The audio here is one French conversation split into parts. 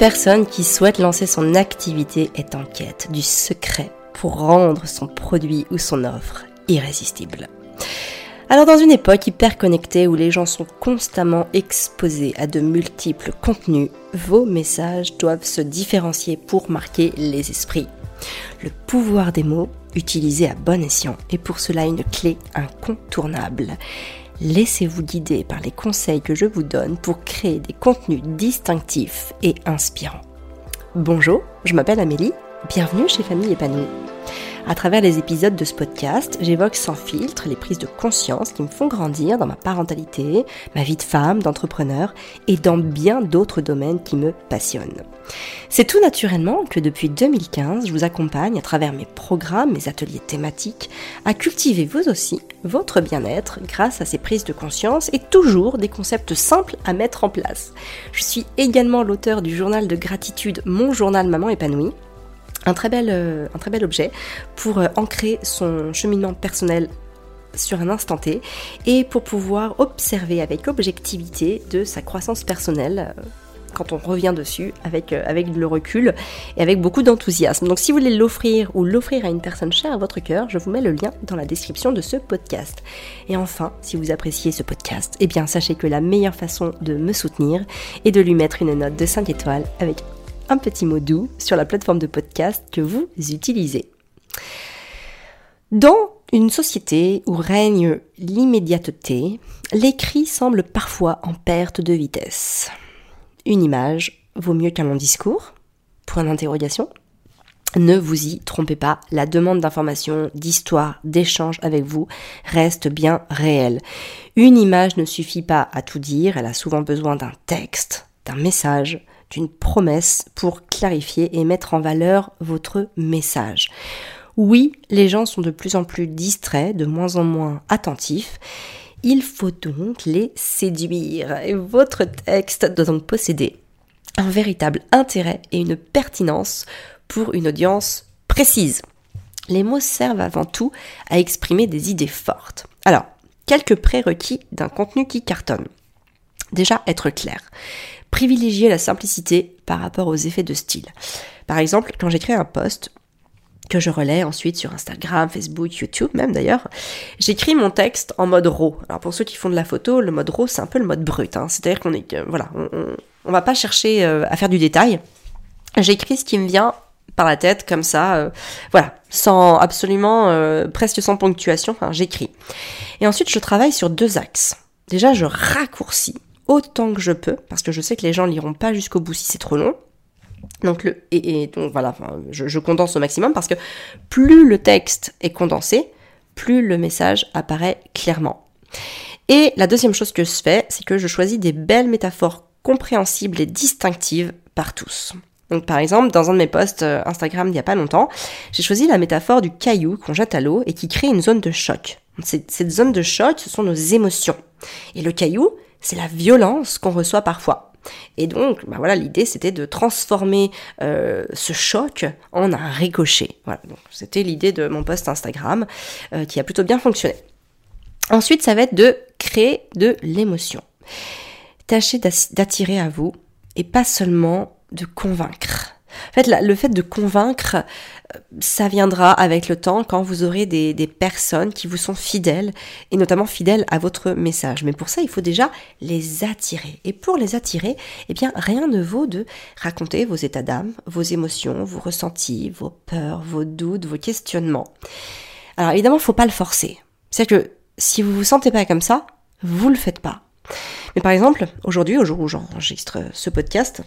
personne qui souhaite lancer son activité est en quête du secret pour rendre son produit ou son offre irrésistible. Alors dans une époque hyper connectée où les gens sont constamment exposés à de multiples contenus, vos messages doivent se différencier pour marquer les esprits. Le pouvoir des mots utilisés à bon escient est pour cela une clé incontournable. Laissez-vous guider par les conseils que je vous donne pour créer des contenus distinctifs et inspirants. Bonjour, je m'appelle Amélie, bienvenue chez Famille Épanouie. À travers les épisodes de ce podcast, j'évoque sans filtre les prises de conscience qui me font grandir dans ma parentalité, ma vie de femme, d'entrepreneur et dans bien d'autres domaines qui me passionnent. C'est tout naturellement que depuis 2015, je vous accompagne à travers mes programmes, mes ateliers thématiques, à cultiver vous aussi votre bien-être grâce à ces prises de conscience et toujours des concepts simples à mettre en place. Je suis également l'auteur du journal de gratitude Mon journal Maman épanouie un très bel, euh, un très bel objet pour euh, ancrer son cheminement personnel sur un instant T et pour pouvoir observer avec objectivité de sa croissance personnelle euh, quand on revient dessus avec, avec le recul et avec beaucoup d'enthousiasme. Donc si vous voulez l'offrir ou l'offrir à une personne chère à votre cœur, je vous mets le lien dans la description de ce podcast. Et enfin, si vous appréciez ce podcast, eh bien sachez que la meilleure façon de me soutenir est de lui mettre une note de 5 étoiles avec petit mot doux sur la plateforme de podcast que vous utilisez. Dans une société où règne l'immédiateté, l'écrit semble parfois en perte de vitesse. Une image vaut mieux qu'un long discours? Point d'interrogation. Ne vous y trompez pas, la demande d'information, d'histoire, d'échange avec vous reste bien réelle. Une image ne suffit pas à tout dire, elle a souvent besoin d'un texte, d'un message, d'une promesse pour clarifier et mettre en valeur votre message. Oui, les gens sont de plus en plus distraits, de moins en moins attentifs. Il faut donc les séduire. Et votre texte doit donc posséder un véritable intérêt et une pertinence pour une audience précise. Les mots servent avant tout à exprimer des idées fortes. Alors, quelques prérequis d'un contenu qui cartonne. Déjà, être clair privilégier la simplicité par rapport aux effets de style. Par exemple, quand j'écris un post, que je relais ensuite sur Instagram, Facebook, YouTube même d'ailleurs, j'écris mon texte en mode RAW. Alors pour ceux qui font de la photo, le mode RAW c'est un peu le mode brut, hein. c'est-à-dire qu'on est, voilà, on, va pas chercher euh, à faire du détail. J'écris ce qui me vient par la tête comme ça, euh, voilà, sans absolument, euh, presque sans ponctuation, enfin j'écris. Et ensuite je travaille sur deux axes. Déjà je raccourcis autant que je peux, parce que je sais que les gens liront pas jusqu'au bout si c'est trop long. Donc le et, donc voilà, je, condense au maximum parce que plus le texte est condensé, plus le message apparaît clairement. Et la deuxième chose que je fais, c'est que je choisis des belles métaphores compréhensibles et distinctives par tous. Donc par exemple, dans un de mes posts euh, Instagram il n'y a pas longtemps, j'ai choisi la métaphore du caillou qu'on jette à l'eau et qui crée une zone de choc. Cette zone de choc, ce sont nos émotions. Et le caillou, c'est la violence qu'on reçoit parfois. Et donc, bah voilà, l'idée c'était de transformer euh, ce choc en un ricochet. Voilà, c'était l'idée de mon post Instagram euh, qui a plutôt bien fonctionné. Ensuite, ça va être de créer de l'émotion. Tâchez d'attirer à vous et pas seulement de convaincre. En fait, le fait de convaincre, euh, ça viendra avec le temps quand vous aurez des, personnes qui vous sont fidèles et notamment fidèles à votre message. Mais pour ça, il faut déjà les attirer. Et pour les attirer, eh bien, rien ne vaut de raconter vos états d'âme, vos émotions, vos ressentis, vos peurs, vos doutes, vos questionnements. Alors évidemment, il faut pas le forcer. C'est que si vous vous sentez pas comme ça, vous le faites pas. Mais par exemple, aujourd'hui, au jour où j'enregistre ce podcast,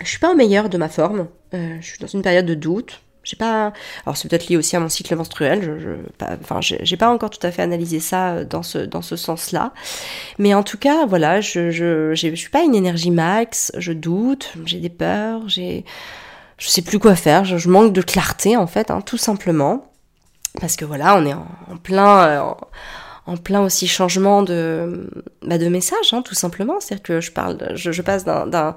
je suis pas au meilleur de ma forme. Euh, je suis dans une période de doute. J'ai pas. Alors c'est peut-être lié aussi à mon cycle menstruel. Je, je pas... enfin, j'ai pas encore tout à fait analysé ça euh, dans ce dans ce sens-là. Mais en tout cas, voilà, je je je suis pas une énergie max. Je doute. J'ai des peurs. J'ai je sais plus quoi faire. Je, manque de clarté en fait, hein, tout simplement. Parce que voilà, on est en, plein. Euh, plein aussi changement de, bah, de message, hein, tout simplement. C'est-à-dire que je passe d'un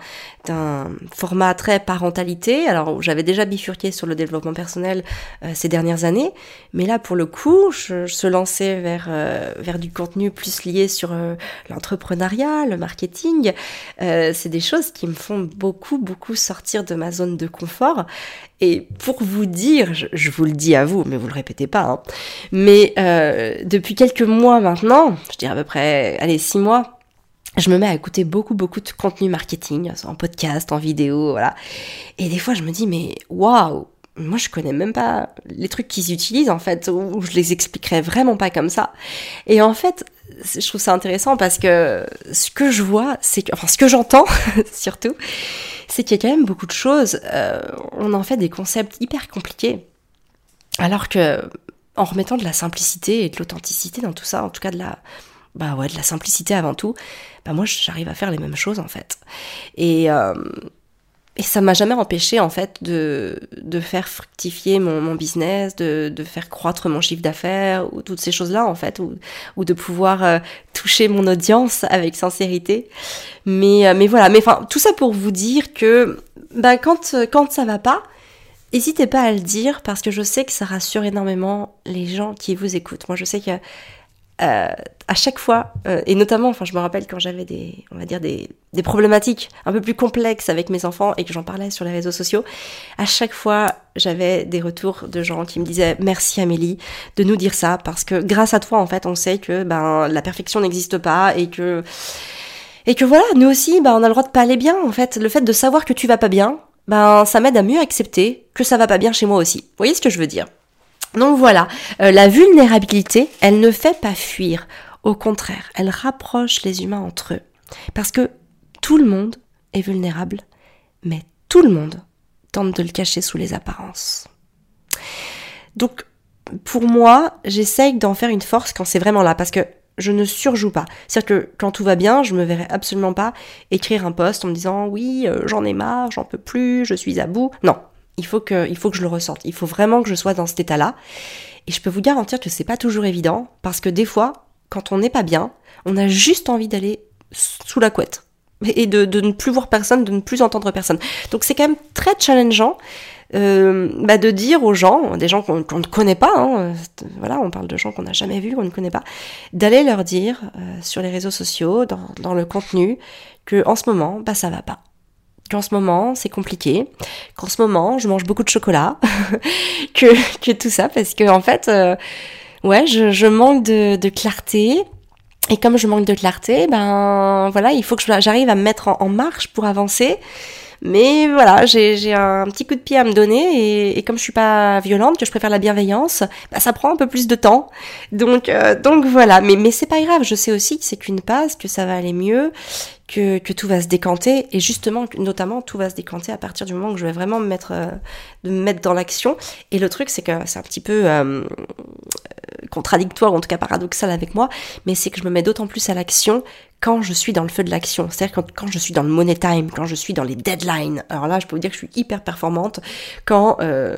format très parentalité. Alors, j'avais déjà bifurqué sur le développement personnel euh, ces dernières années, mais là, pour le coup, je, je se lançais vers euh, du contenu plus lié sur euh, l'entrepreneuriat, le marketing. c'est des choses qui me font beaucoup beaucoup sortir de ma zone de confort. Et pour vous dire, je, vous le dis à vous, mais vous le répétez pas, hein, mais depuis quelques mois maintenant, je dirais à peu près, allez, six mois, je me mets à écouter beaucoup, beaucoup de contenu marketing, en podcast, en vidéo, voilà. Et des fois, je me dis, mais waouh, moi, je connais même pas les trucs qu'ils utilisent, en fait, ou je les expliquerais vraiment pas comme ça. Et en fait, je trouve ça intéressant parce que ce que je vois, c'est enfin, ce que j'entends, surtout, c'est qu'il y a quand même beaucoup de choses, euh, on en fait des concepts hyper compliqués. Alors que, en remettant de la simplicité et de l'authenticité dans tout ça, en tout cas de la, bah ouais, de la simplicité avant tout, bah moi j'arrive à faire les mêmes choses en fait. Et, euh, et ça m'a jamais empêché en fait de, de faire fructifier mon, business, de, de, faire croître mon chiffre d'affaires, ou toutes ces choses-là en fait, ou, de pouvoir euh, toucher mon audience avec sincérité. Mais, euh, mais voilà, mais enfin, tout ça pour vous dire que bah, quand, quand ça va pas, N'hésitez pas à le dire parce que je sais que ça rassure énormément les gens qui vous écoutent. Moi, je sais que euh, à chaque fois, euh, et notamment, enfin, je me rappelle quand j'avais des, on va dire des, des problématiques un peu plus complexes avec mes enfants et que j'en parlais sur les réseaux sociaux, à chaque fois, j'avais des retours de gens qui me disaient merci Amélie de nous dire ça parce que grâce à toi, en fait, on sait que ben la perfection n'existe pas et que et que voilà, nous aussi, ben, on a le droit de pas aller bien. En fait, le fait de savoir que tu vas pas bien, ben ça m'aide à mieux accepter que ça va pas bien chez moi aussi. Vous voyez ce que je veux dire? Donc voilà, euh, la vulnérabilité, elle ne fait pas fuir. Au contraire, elle rapproche les humains entre eux. Parce que tout le monde est vulnérable, mais tout le monde tente de le cacher sous les apparences. Donc, pour moi, j'essaye d'en faire une force quand c'est vraiment là, parce que je ne surjoue pas. C'est-à-dire que quand tout va bien, je me verrai absolument pas écrire un post en me disant oui, euh, j'en ai marre, j'en peux plus, je suis à bout. Non, il faut que, il faut que je le ressente. Il faut vraiment que je sois dans cet état-là. Et je peux vous garantir que c'est pas toujours évident parce que des fois, quand on n'est pas bien, on a juste envie d'aller sous la couette et de, de, ne plus voir personne, de ne plus entendre personne. Donc c'est quand même très challengeant euh, bah de dire aux gens, des gens qu'on ne connaît pas, hein, voilà, on parle de gens qu'on n'a jamais vus, qu'on ne connaît pas, d'aller leur dire euh, sur les réseaux sociaux, dans, dans le contenu, que en ce moment, bah ça va pas qu'en ce moment c'est compliqué, qu'en ce moment je mange beaucoup de chocolat, que, tout ça parce que en fait euh, ouais je, manque de, clarté. Et comme je manque de clarté ben voilà il faut que j'arrive à me mettre en marche pour avancer mais voilà, j'ai un petit coup de pied à me donner et, et, comme je suis pas violente, que je préfère la bienveillance, bah, ça prend un peu plus de temps. Donc, euh, donc voilà. Mais, mais c'est pas grave. Je sais aussi que c'est qu'une passe, que ça va aller mieux, que, que tout va se décanter et justement, notamment, tout va se décanter à partir du moment où je vais vraiment me mettre, euh, de me mettre dans l'action. Et le truc, c'est que c'est un petit peu euh, contradictoire, en tout cas paradoxal avec moi, mais c'est que je me mets d'autant plus à l'action quand je suis dans le feu de l'action. C'est-à-dire quand, quand, je suis dans le money time, quand je suis dans les deadlines. Alors là, je peux vous dire que je suis hyper performante quand... Euh,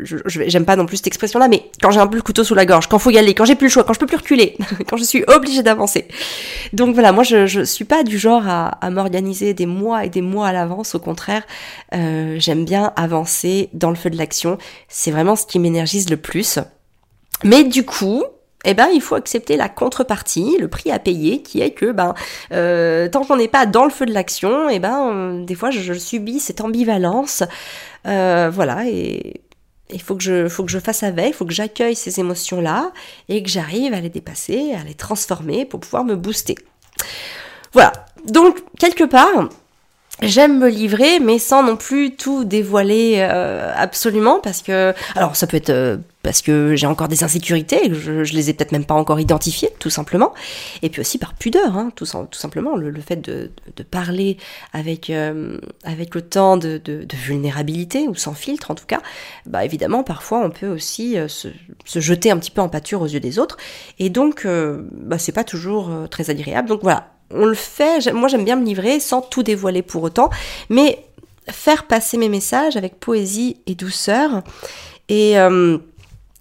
je j'aime pas non plus cette expression-là, mais quand j'ai un peu le couteau sous la gorge, quand faut y aller, quand j'ai plus le choix, quand je peux plus reculer, quand je suis obligée d'avancer. Donc voilà, moi je, je suis pas du genre à, à m'organiser des mois et des mois à l'avance. Au contraire, euh, j'aime bien avancer dans le feu de l'action. C'est vraiment ce qui m'énergise le plus. Mais du coup, eh ben il faut accepter la contrepartie, le prix à payer, qui est que ben euh, tant qu'on n'est pas dans le feu de l'action, eh ben euh, des fois je, subis cette ambivalence, euh, voilà et il faut que je faut que je fasse avec, il faut que j'accueille ces émotions là et que j'arrive à les dépasser, à les transformer pour pouvoir me booster. Voilà. Donc quelque part, J'aime me livrer, mais sans non plus tout dévoiler absolument, parce que alors ça peut être parce que j'ai encore des insécurités, je, je les ai peut-être même pas encore identifiées, tout simplement, et puis aussi par pudeur, hein, tout, simplement le, fait de, parler avec euh, avec autant de, vulnérabilité ou sans filtre en tout cas, bah évidemment parfois on peut aussi euh, se, jeter un petit peu en pâture aux yeux des autres, et donc euh, bah c'est pas toujours très agréable, donc voilà on le fait, moi j'aime bien me livrer sans tout dévoiler pour autant, mais faire passer mes messages avec poésie et douceur. Et, euh,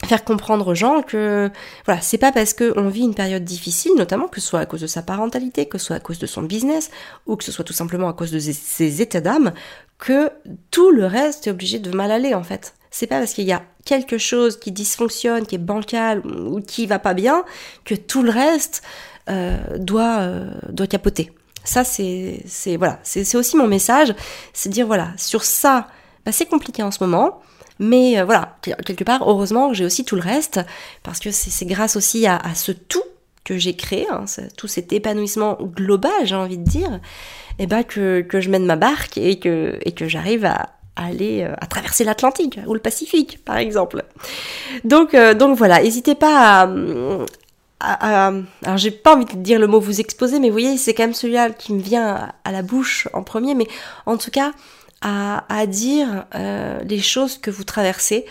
faire comprendre aux gens que voilà, c'est pas parce qu'on vit une période difficile, notamment que ce soit à cause de sa parentalité, que ce soit à cause de son business, ou que ce soit tout simplement à cause de ses états d'âme, que tout le reste est obligé de mal aller en fait. C'est pas parce qu'il y a quelque chose qui dysfonctionne, qui est bancal ou qui va pas bien, que tout le reste euh, doit euh, doit capoter. Ça c'est c'est voilà, c'est aussi mon message, c'est dire voilà sur ça, bah, c'est compliqué en ce moment. Mais euh, voilà, quelque part, heureusement, j'ai aussi tout le reste, parce que c'est grâce aussi à, ce tout que j'ai créé, hein, tout cet épanouissement global, j'ai envie de dire, et eh ben que, que je mène ma barque et que, et que j'arrive à, aller euh, à traverser l'Atlantique ou le Pacifique, par exemple. Donc, euh, donc voilà, n'hésitez pas à, à, alors j'ai pas envie de dire le mot vous exposer, mais vous voyez, c'est quand même celui-là qui me vient à la bouche en premier, mais en tout cas, à, dire euh, les choses que vous traversez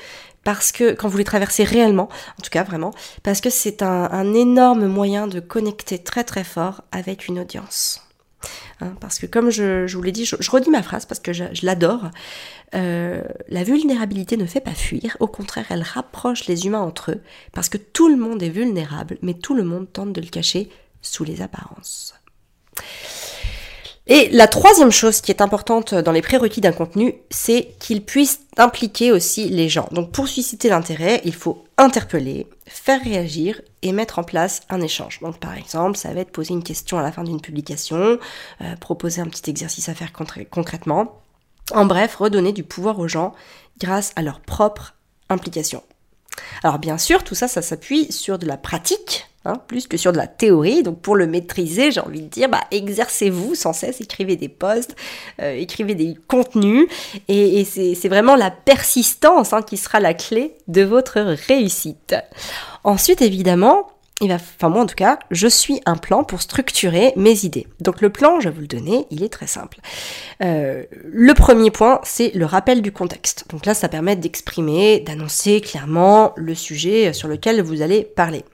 parce que quand vous les traversez réellement, en tout cas vraiment, parce que c'est un, énorme moyen de connecter très très fort avec une audience. Hein, parce que comme je, vous l'ai dit, je, redis ma phrase parce que je, je l'adore, euh, la vulnérabilité ne fait pas fuir, au contraire elle rapproche les humains entre eux, parce que tout le monde est vulnérable, mais tout le monde tente de le cacher sous les apparences. Et la troisième chose qui est importante dans les prérequis d'un contenu, c'est qu'il puisse impliquer aussi les gens. Donc pour susciter l'intérêt, il faut interpeller, faire réagir et mettre en place un échange. Donc par exemple, ça va être poser une question à la fin d'une publication, euh, proposer un petit exercice à faire concrètement. En bref, redonner du pouvoir aux gens grâce à leur propre implication. Alors bien sûr, tout ça, ça s'appuie sur de la pratique, hein, plus que sur de la théorie. Donc pour le maîtriser, j'ai envie de dire, bah, exercez-vous sans cesse, écrivez des posts, euh, écrivez des contenus, et, c'est vraiment la persistance hein, qui sera la clé de votre réussite. Ensuite, évidemment, enfin moi en tout cas, je suis un plan pour structurer mes idées. Donc le plan, je vais vous le donner, il est très simple. Euh, le premier point, c'est le rappel du contexte. Donc là, ça permet d'exprimer, d'annoncer clairement le sujet sur lequel vous allez parler.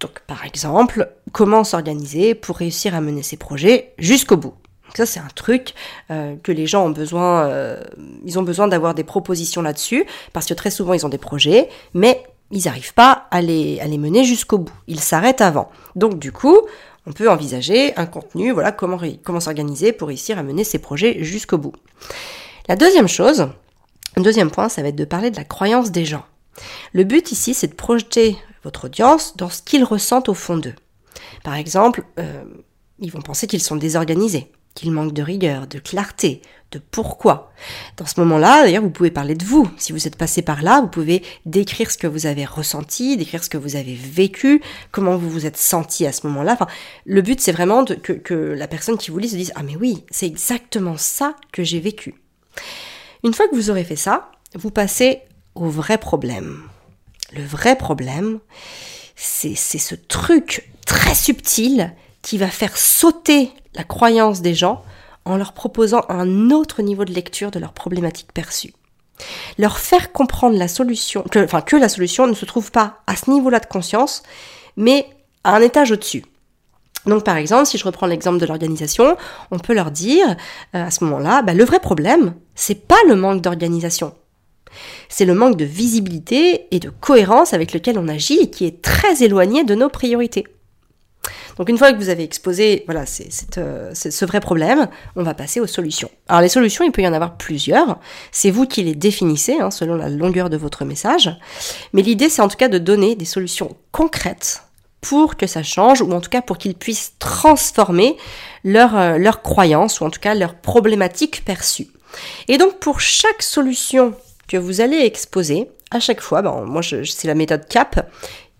Donc par exemple, comment s'organiser pour réussir à mener ses projets jusqu'au bout? Ça c'est un truc euh, que les gens ont besoin, euh, ils ont besoin d'avoir des propositions là-dessus parce que très souvent ils ont des projets, mais ils n'arrivent pas à les, mener jusqu'au bout. Ils s'arrêtent avant. Donc du coup, on peut envisager un contenu, voilà, comment, s'organiser pour réussir à mener ces projets jusqu'au bout. La deuxième chose, deuxième point, ça va être de parler de la croyance des gens. Le but ici, c'est de projeter votre audience dans ce qu'ils ressentent au fond d'eux. Par exemple, euh, ils vont penser qu'ils sont désorganisés qu'il manque de rigueur, de clarté, de pourquoi. Dans ce moment-là, d'ailleurs, vous pouvez parler de vous. Si vous êtes passé par là, vous pouvez décrire ce que vous avez ressenti, décrire ce que vous avez vécu, comment vous vous êtes senti à ce moment-là. Enfin, le but, c'est vraiment que, que la personne qui vous lit se dise Ah, mais oui, c'est exactement ça que j'ai vécu. Une fois que vous aurez fait ça, vous passez au vrai problème. Le vrai problème, c'est ce truc très subtil qui va faire sauter la croyance des gens en leur proposant un autre niveau de lecture de leurs problématiques perçues. Leur faire comprendre la solution, que, enfin, que la solution ne se trouve pas à ce niveau-là de conscience, mais à un étage au-dessus. Donc par exemple, si je reprends l'exemple de l'organisation, on peut leur dire euh, à ce moment-là, bah, le vrai problème, c'est pas le manque d'organisation. C'est le manque de visibilité et de cohérence avec lequel on agit et qui est très éloigné de nos priorités. Donc une fois que vous avez exposé voilà, euh, c'est, ce vrai problème, on va passer aux solutions. Alors les solutions, il peut y en avoir plusieurs. C'est vous qui les définissez hein, selon la longueur de votre message. Mais l'idée, c'est en tout cas de donner des solutions concrètes pour que ça change, ou en tout cas pour qu'ils puissent transformer leur, euh, leur croyance, ou en tout cas leur problématique perçue. Et donc pour chaque solution vous allez exposer, à chaque fois, ben, moi c'est la méthode CAP,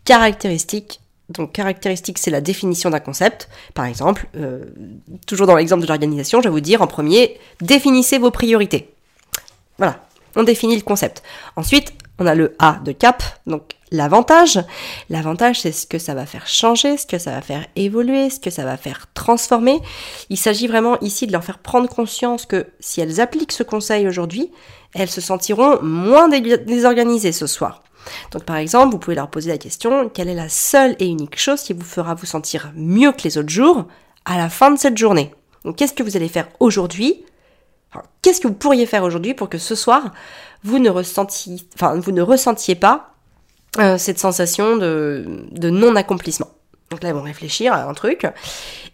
caractéristique, donc caractéristique, c'est la définition d'un concept. Par exemple, euh, toujours dans l'exemple de l'organisation, je vais vous dire en premier, définissez vos priorités. Voilà, on définit le concept. Ensuite, on a le A de cap, donc l'avantage. L'avantage, c'est ce que ça va faire changer, ce que ça va faire évoluer, ce que ça va faire transformer. Il s'agit vraiment ici de leur faire prendre conscience que si elles appliquent ce conseil aujourd'hui, elles se sentiront moins désorganisées ce soir. Donc par exemple, vous pouvez leur poser la question, quelle est la seule et unique chose qui vous fera vous sentir mieux que les autres jours à la fin de cette journée? Donc qu'est-ce que vous allez faire aujourd'hui? Qu'est-ce que vous pourriez faire aujourd'hui pour que ce soir, vous ne ressentiez, pas euh, cette sensation de non-accomplissement? Donc là, ils vont réfléchir à un truc.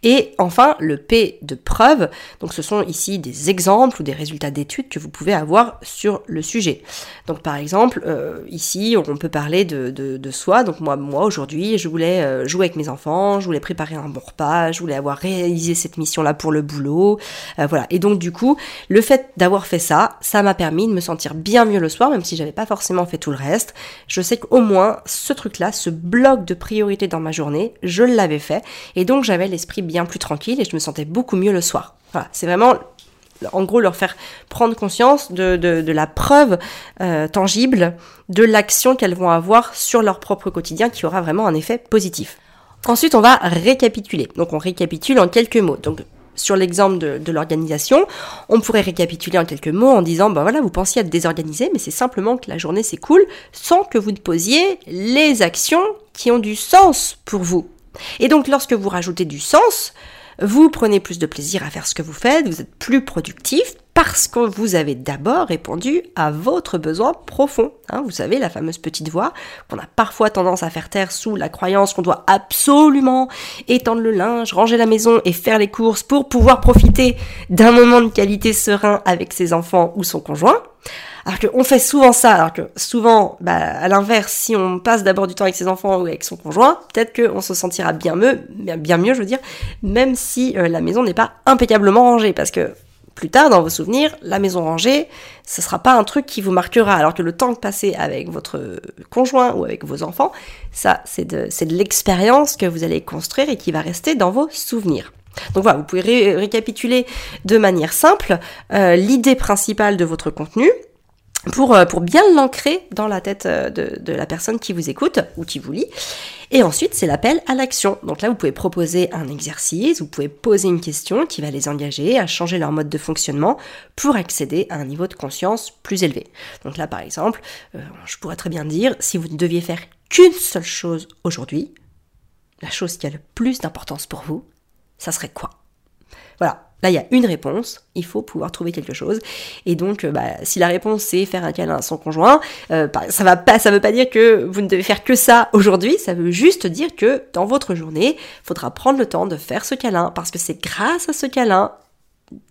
Et enfin, le P de preuve. Donc ce sont ici des exemples ou des résultats d'études que vous pouvez avoir sur le sujet. Donc par exemple, euh, ici, on peut parler de, de, soi. Donc moi, moi aujourd'hui, je voulais euh, jouer avec mes enfants, je voulais préparer un bon repas, je voulais avoir réalisé cette mission-là pour le boulot. Euh, voilà. Et donc du coup, le fait d'avoir fait ça, ça m'a permis de me sentir bien mieux le soir, même si j'avais pas forcément fait tout le reste. Je sais qu'au moins, ce truc-là, ce bloc de priorité dans ma journée, je l'avais fait, et donc j'avais l'esprit bien plus tranquille et je me sentais beaucoup mieux le soir. Voilà, c'est vraiment en gros leur faire prendre conscience de, la preuve euh, tangible de l'action qu'elles vont avoir sur leur propre quotidien qui aura vraiment un effet positif. Ensuite, on va récapituler. Donc on récapitule en quelques mots. Donc sur l'exemple de, de l'organisation, on pourrait récapituler en quelques mots en disant, ben voilà, vous pensiez être désorganisé, mais c'est simplement que la journée s'écoule sans que vous ne posiez les actions qui ont du sens pour vous. Et donc lorsque vous rajoutez du sens, vous prenez plus de plaisir à faire ce que vous faites, vous êtes plus productif parce que vous avez d'abord répondu à votre besoin profond. Hein, vous savez, la fameuse petite voix qu'on a parfois tendance à faire taire sous la croyance qu'on doit absolument étendre le linge, ranger la maison et faire les courses pour pouvoir profiter d'un moment de qualité serein avec ses enfants ou son conjoint. Alors qu'on fait souvent ça, alors que souvent, bah, à l'inverse, si on passe d'abord du temps avec ses enfants ou avec son conjoint, peut-être qu'on se sentira bien mieux, bien mieux, je veux dire, même si euh, la maison n'est pas impeccablement rangée, parce que plus tard, dans vos souvenirs, la maison rangée, ce sera pas un truc qui vous marquera, alors que le temps passé avec votre conjoint ou avec vos enfants, ça, c'est de, l'expérience que vous allez construire et qui va rester dans vos souvenirs. Donc voilà, vous pouvez récapituler de manière simple euh, l'idée principale de votre contenu, pour, euh, pour bien l'ancrer dans la tête euh, de, de, la personne qui vous écoute ou qui vous lit. Et ensuite, c'est l'appel à l'action. Donc là, vous pouvez proposer un exercice, vous pouvez poser une question qui va les engager à changer leur mode de fonctionnement pour accéder à un niveau de conscience plus élevé. Donc là, par exemple, euh, je pourrais très bien dire, si vous ne deviez faire qu'une seule chose aujourd'hui, la chose qui a le plus d'importance pour vous, ça serait quoi? Voilà, Là, il y a une réponse, il faut pouvoir trouver quelque chose. Et donc, euh, bah, si la réponse c'est faire un câlin à son conjoint, euh, ça va pas, ça veut pas dire que vous ne devez faire que ça aujourd'hui. Ça veut juste dire que dans votre journée, faudra prendre le temps de faire ce câlin parce que c'est grâce à ce câlin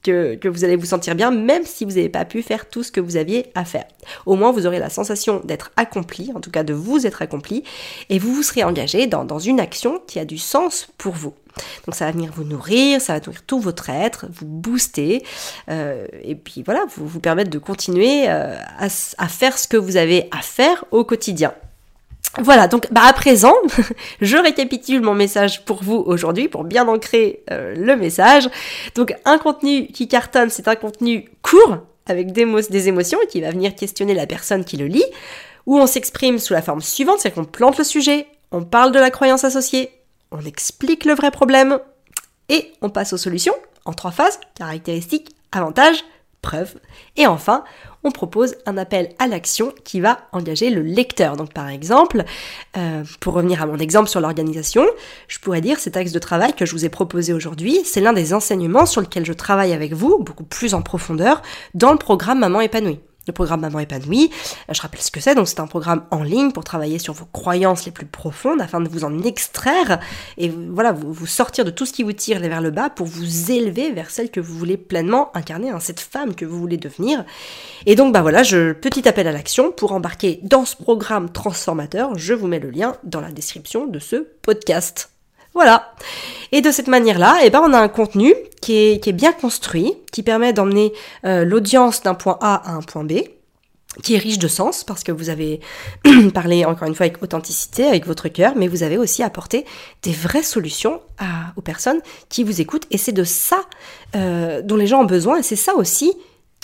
que, que, vous allez vous sentir bien, même si vous n'avez pas pu faire tout ce que vous aviez à faire. Au moins, vous aurez la sensation d'être accompli, en tout cas de vous être accompli, et vous vous serez engagé dans une action qui a du sens pour vous. Donc ça va venir vous nourrir, ça va nourrir tout votre être, vous booster, euh, et puis voilà, vous vous permettre de continuer euh, à, faire ce que vous avez à faire au quotidien. Voilà, donc bah à présent, je récapitule mon message pour vous aujourd'hui pour bien ancrer euh, le message. Donc un contenu qui cartonne, c'est un contenu court avec des, des émotions et qui va venir questionner la personne qui le lit, où on s'exprime sous la forme suivante, c'est qu'on plante le sujet, on parle de la croyance associée, on explique le vrai problème et on passe aux solutions en trois phases, caractéristiques, avantages, preuves. Et enfin, on propose un appel à l'action qui va engager le lecteur. Donc par exemple, euh, pour revenir à mon exemple sur l'organisation, je pourrais dire cet axe de travail que je vous ai proposé aujourd'hui, c'est l'un des enseignements sur lequel je travaille avec vous, beaucoup plus en profondeur, dans le programme Maman épanouie le programme Maman épanouie. Euh, je rappelle ce que c'est, donc c'est un programme en ligne pour travailler sur vos croyances les plus profondes afin de vous en extraire et voilà, vous, sortir de tout ce qui vous tire vers le bas pour vous élever vers celle que vous voulez pleinement incarner, hein, cette femme que vous voulez devenir. Et donc bah voilà, je, petit appel à l'action pour embarquer dans ce programme transformateur, je vous mets le lien dans la description de ce podcast. Voilà. Et de cette manière-là, eh ben, on a un contenu qui est, bien construit, qui permet d'emmener euh, l'audience d'un point A à un point B, qui est riche de sens parce que vous avez parlé encore une fois avec authenticité, avec votre cœur, mais vous avez aussi apporté des vraies solutions aux personnes qui vous écoutent. Et c'est de ça euh, dont les gens ont besoin, et c'est ça aussi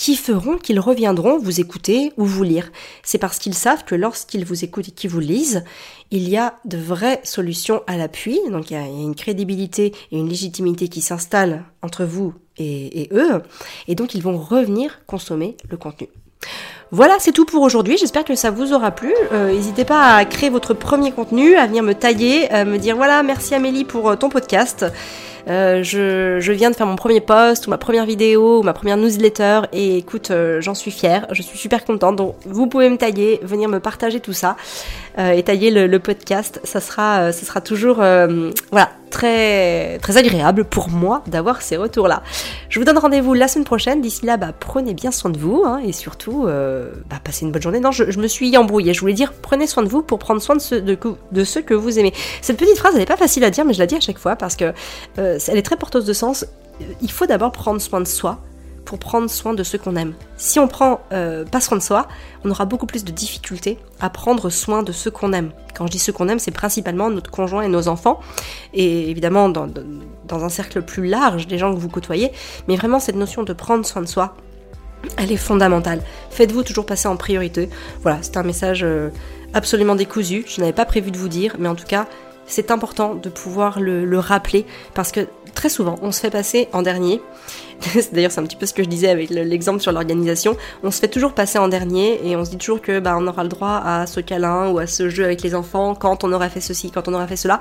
qui feront qu'ils reviendront vous écouter ou vous lire. C'est parce qu'ils savent que lorsqu'ils vous écoutent et qu'ils vous lisent, il y a de vraies solutions à l'appui, donc il y, a, une crédibilité et une légitimité qui s'installent entre vous et, eux, et donc ils vont revenir consommer le contenu. Voilà, c'est tout pour aujourd'hui. J'espère que ça vous aura plu. Euh, n'hésitez pas à créer votre premier contenu, à venir me tailler, me dire voilà, merci Amélie pour euh, ton podcast. Euh, je, viens de faire mon premier post ou ma première vidéo ou ma première newsletter et écoute, j'en suis fière, je suis super contente. Donc vous pouvez me tailler, venir me partager tout ça et tailler le, podcast. Ça sera, toujours voilà très, agréable pour moi d'avoir ces retours-là. Je vous donne rendez-vous la semaine prochaine. D'ici là, bah, prenez bien soin de vous hein, et surtout, bah, passez une bonne journée. Non, je, me suis embrouillée. Je voulais dire prenez soin de vous pour prendre soin de, ceux, de, ceux que vous aimez. Cette petite phrase, elle n'est pas facile à dire, mais je la dis à chaque fois parce que euh, elle est très porteuse de sens. Il faut d'abord prendre soin de soi pour prendre soin de ceux qu'on aime. Si on prend euh, pas soin de soi, on aura beaucoup plus de difficultés à prendre soin de ceux qu'on aime. Quand je dis ceux qu'on aime, c'est principalement notre conjoint et nos enfants, et évidemment dans un cercle plus large des gens que vous côtoyez, mais vraiment cette notion de prendre soin de soi, elle est fondamentale. Faites-vous toujours passer en priorité. Voilà, c'est un message euh, absolument décousu, je n'avais pas prévu de vous dire, mais en tout cas, c'est important de pouvoir le, le rappeler parce que très souvent, on se fait passer en dernier. D'ailleurs, c'est un petit peu ce que je disais avec l'exemple sur l'organisation. On se fait toujours passer en dernier et on se dit toujours que bah, on aura le droit à ce câlin ou à ce jeu avec les enfants quand on aura fait ceci, quand on aura fait cela.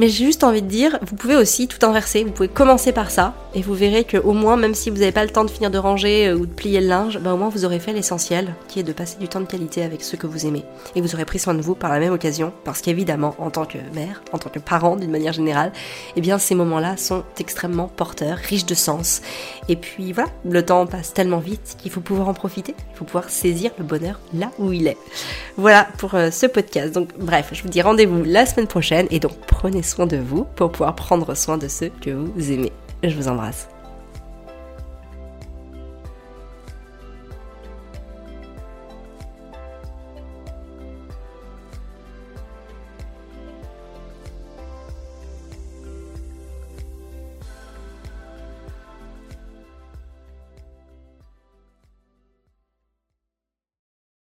Mais j'ai juste envie de dire, vous pouvez aussi tout inverser, vous pouvez commencer par ça, et vous verrez que au moins, même si vous n'avez pas le temps de finir de ranger euh, ou de plier le linge, bah au moins vous aurez fait l'essentiel, qui est de passer du temps de qualité avec ceux que vous aimez. Et vous aurez pris soin de vous par la même occasion, parce qu'évidemment, en tant que mère, en tant que parent d'une manière générale, eh bien ces moments-là sont extrêmement porteurs, riches de sens. Et puis voilà, le temps passe tellement vite qu'il faut pouvoir en profiter, il faut pouvoir saisir le bonheur là où il est. Voilà pour euh, ce podcast. Donc bref, je vous dis rendez-vous la semaine prochaine, et donc prenez soin de vous pour pouvoir prendre soin de ceux que vous aimez. Je vous embrasse.